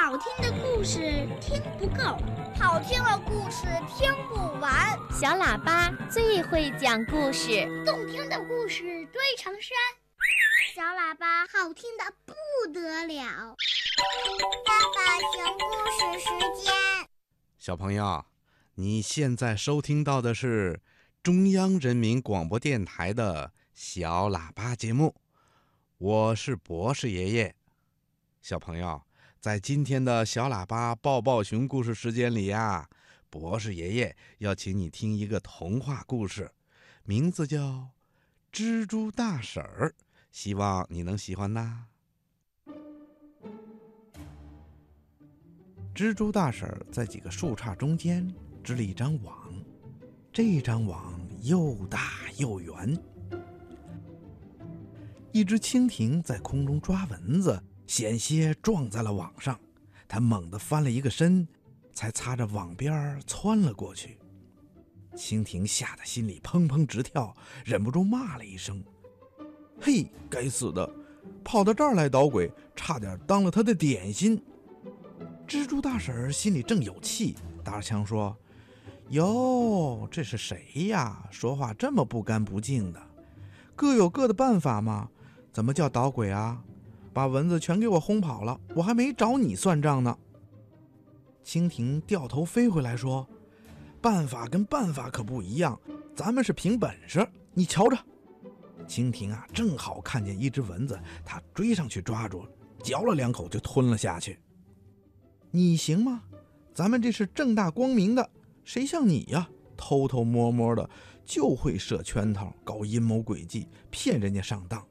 好听的故事听不够，好听的故事听不完。小喇叭最会讲故事，动听的故事堆成山。小喇叭好听的不得了。爸爸讲故事时间。小朋友，你现在收听到的是中央人民广播电台的小喇叭节目，我是博士爷爷。小朋友。在今天的小喇叭抱抱熊故事时间里呀，博士爷爷要请你听一个童话故事，名字叫《蜘蛛大婶儿》，希望你能喜欢呐。蜘蛛大婶儿在几个树杈中间织了一张网，这张网又大又圆。一只蜻蜓在空中抓蚊子。险些撞在了网上，他猛地翻了一个身，才擦着网边窜了过去。蜻蜓吓得心里砰砰直跳，忍不住骂了一声：“嘿，该死的，跑到这儿来捣鬼，差点当了他的点心。”蜘蛛大婶心里正有气，打着枪说：“哟，这是谁呀？说话这么不干不净的？各有各的办法嘛，怎么叫捣鬼啊？”把蚊子全给我轰跑了，我还没找你算账呢。蜻蜓掉头飞回来，说：“办法跟办法可不一样，咱们是凭本事。你瞧着。”蜻蜓啊，正好看见一只蚊子，它追上去抓住，嚼了两口就吞了下去。你行吗？咱们这是正大光明的，谁像你呀，偷偷摸摸的就会设圈套，搞阴谋诡计，骗人家上当。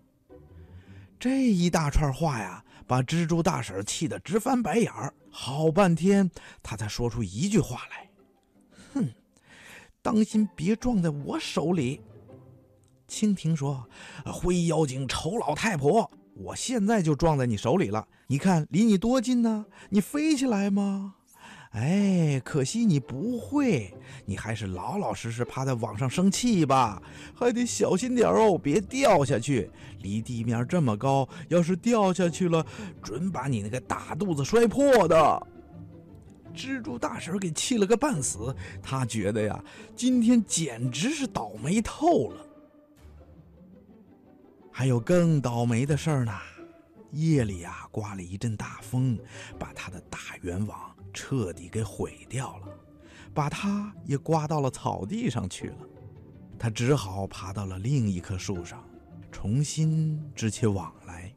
这一大串话呀，把蜘蛛大婶气得直翻白眼儿。好半天，她才说出一句话来：“哼，当心别撞在我手里。”蜻蜓说：“灰妖精，丑老太婆，我现在就撞在你手里了。你看离你多近呢？你飞起来吗？”哎，可惜你不会，你还是老老实实趴在网上生气吧，还得小心点哦，别掉下去。离地面这么高，要是掉下去了，准把你那个大肚子摔破的。蜘蛛大婶给气了个半死，他觉得呀，今天简直是倒霉透了。还有更倒霉的事儿呢，夜里呀，刮了一阵大风，把他的大圆网。彻底给毁掉了，把它也刮到了草地上去了。他只好爬到了另一棵树上，重新织起网来。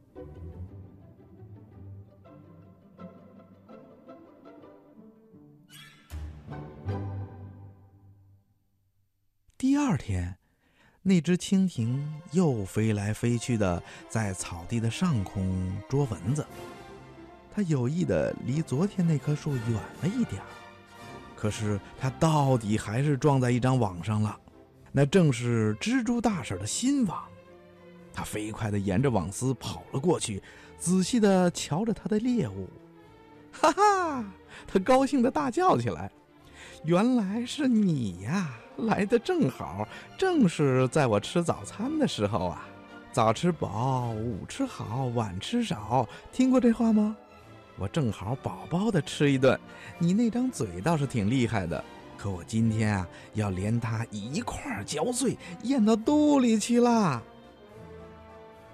第二天，那只蜻蜓又飞来飞去的在草地的上空捉蚊子。他有意的离昨天那棵树远了一点儿，可是他到底还是撞在一张网上了，那正是蜘蛛大婶的新网。他飞快地沿着网丝跑了过去，仔细地瞧着他的猎物。哈哈，他高兴地大叫起来：“原来是你呀！来的正好，正是在我吃早餐的时候啊！早吃饱，午吃好，晚吃少，听过这话吗？”我正好饱饱的吃一顿，你那张嘴倒是挺厉害的，可我今天啊要连它一块嚼碎，咽到肚里去了。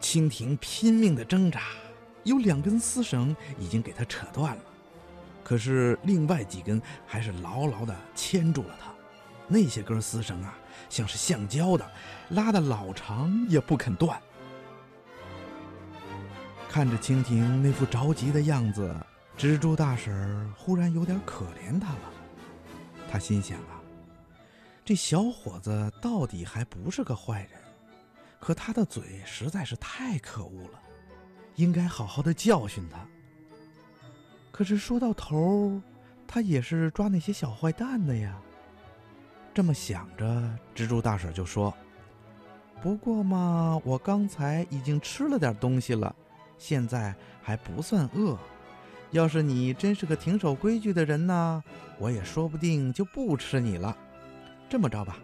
蜻蜓拼命的挣扎，有两根丝绳已经给它扯断了，可是另外几根还是牢牢的牵住了它。那些根丝绳啊，像是橡胶的，拉的老长也不肯断。看着蜻蜓那副着急的样子，蜘蛛大婶儿忽然有点可怜他了。他心想啊，这小伙子到底还不是个坏人，可他的嘴实在是太可恶了，应该好好的教训他。可是说到头，他也是抓那些小坏蛋的呀。这么想着，蜘蛛大婶就说：“不过嘛，我刚才已经吃了点东西了。”现在还不算饿，要是你真是个挺守规矩的人呢，我也说不定就不吃你了。这么着吧，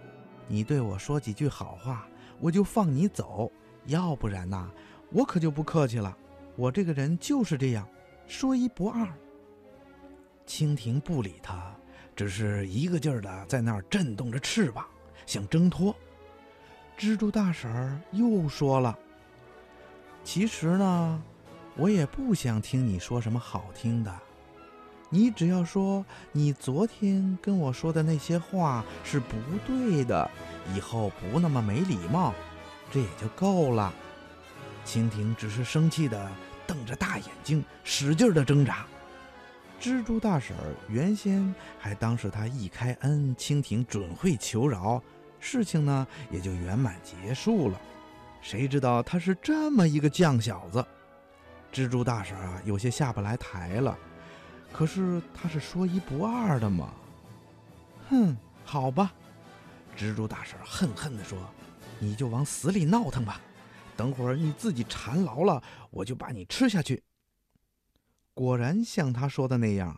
你对我说几句好话，我就放你走；要不然呐，我可就不客气了。我这个人就是这样，说一不二。蜻蜓不理他，只是一个劲儿的在那儿震动着翅膀，想挣脱。蜘蛛大婶儿又说了：“其实呢，我也不想听你说什么好听的。你只要说你昨天跟我说的那些话是不对的，以后不那么没礼貌，这也就够了。”蜻蜓只是生气的瞪着大眼睛，使劲的挣扎。蜘蛛大婶儿原先还当是他一开恩，蜻蜓准会求饶。事情呢也就圆满结束了，谁知道他是这么一个犟小子，蜘蛛大婶啊有些下不来台了。可是他是说一不二的嘛。哼，好吧，蜘蛛大婶恨恨地说：“你就往死里闹腾吧，等会儿你自己缠牢了，我就把你吃下去。”果然像他说的那样。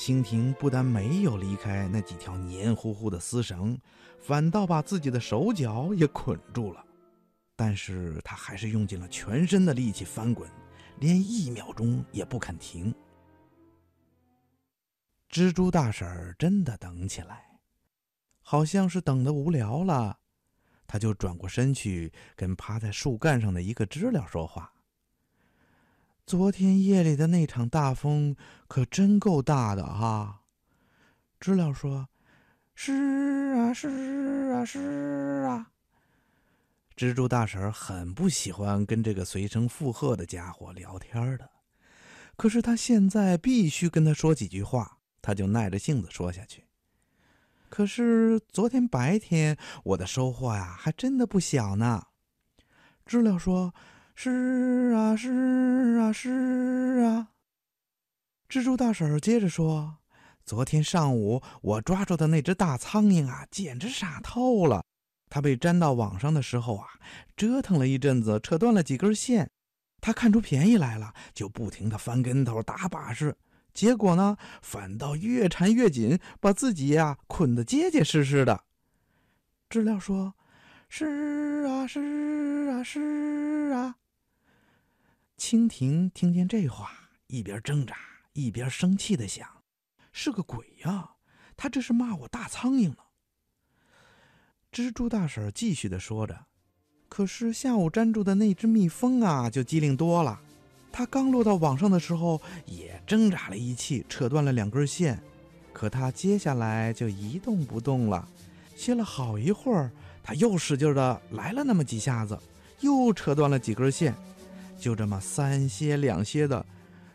蜻蜓不但没有离开那几条黏糊糊的丝绳，反倒把自己的手脚也捆住了。但是他还是用尽了全身的力气翻滚，连一秒钟也不肯停。蜘蛛大婶儿真的等起来，好像是等得无聊了，他就转过身去跟趴在树干上的一个知了说话。昨天夜里的那场大风可真够大的哈！知了说：“是啊，是啊，是啊。”蜘蛛大婶很不喜欢跟这个随声附和的家伙聊天的，可是他现在必须跟他说几句话，他就耐着性子说下去。可是昨天白天我的收获呀，还真的不小呢。知了说。是啊，是啊，是啊。蜘蛛大婶接着说：“昨天上午我抓住的那只大苍蝇啊，简直傻透了。他被粘到网上的时候啊，折腾了一阵子，扯断了几根线。他看出便宜来了，就不停的翻跟头、打把式。结果呢，反倒越缠越紧，把自己呀捆得结结实实的。”知了说：“是啊，是啊，是啊。”蜻蜓听见这话，一边挣扎一边生气的想：“是个鬼呀！他这是骂我大苍蝇呢。”蜘蛛大婶继续的说着：“可是下午粘住的那只蜜蜂啊，就机灵多了。它刚落到网上的时候，也挣扎了一气，扯断了两根线。可它接下来就一动不动了。歇了好一会儿，它又使劲的来了那么几下子，又扯断了几根线。”就这么三歇两歇的，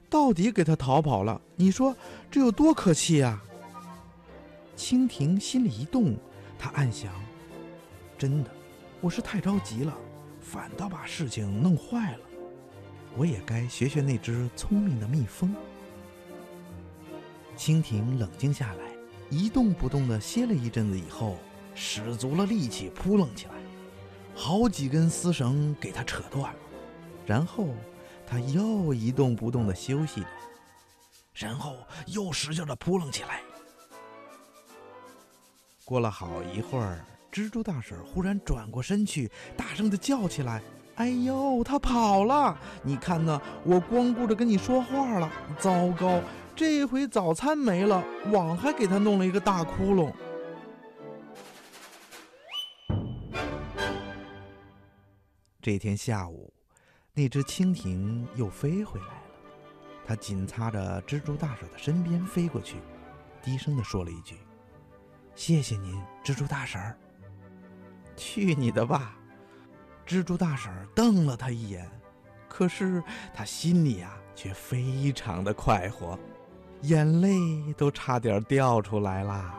到底给它逃跑了。你说这有多可气呀？蜻蜓心里一动，它暗想：真的，我是太着急了，反倒把事情弄坏了。我也该学学那只聪明的蜜蜂。蜻蜓冷静下来，一动不动地歇了一阵子以后，使足了力气扑棱起来，好几根丝绳给它扯断了。然后，它又一动不动地休息着，然后又使劲地扑棱起来。过了好一会儿，蜘蛛大婶忽然转过身去，大声地叫起来：“哎呦，他跑了！你看呢？我光顾着跟你说话了，糟糕！这回早餐没了，网还给他弄了一个大窟窿。”这天下午。那只蜻蜓又飞回来了，它紧擦着蜘蛛大婶的身边飞过去，低声地说了一句：“谢谢您，蜘蛛大婶。”去你的吧！蜘蛛大婶瞪了他一眼，可是他心里呀却非常的快活，眼泪都差点掉出来啦。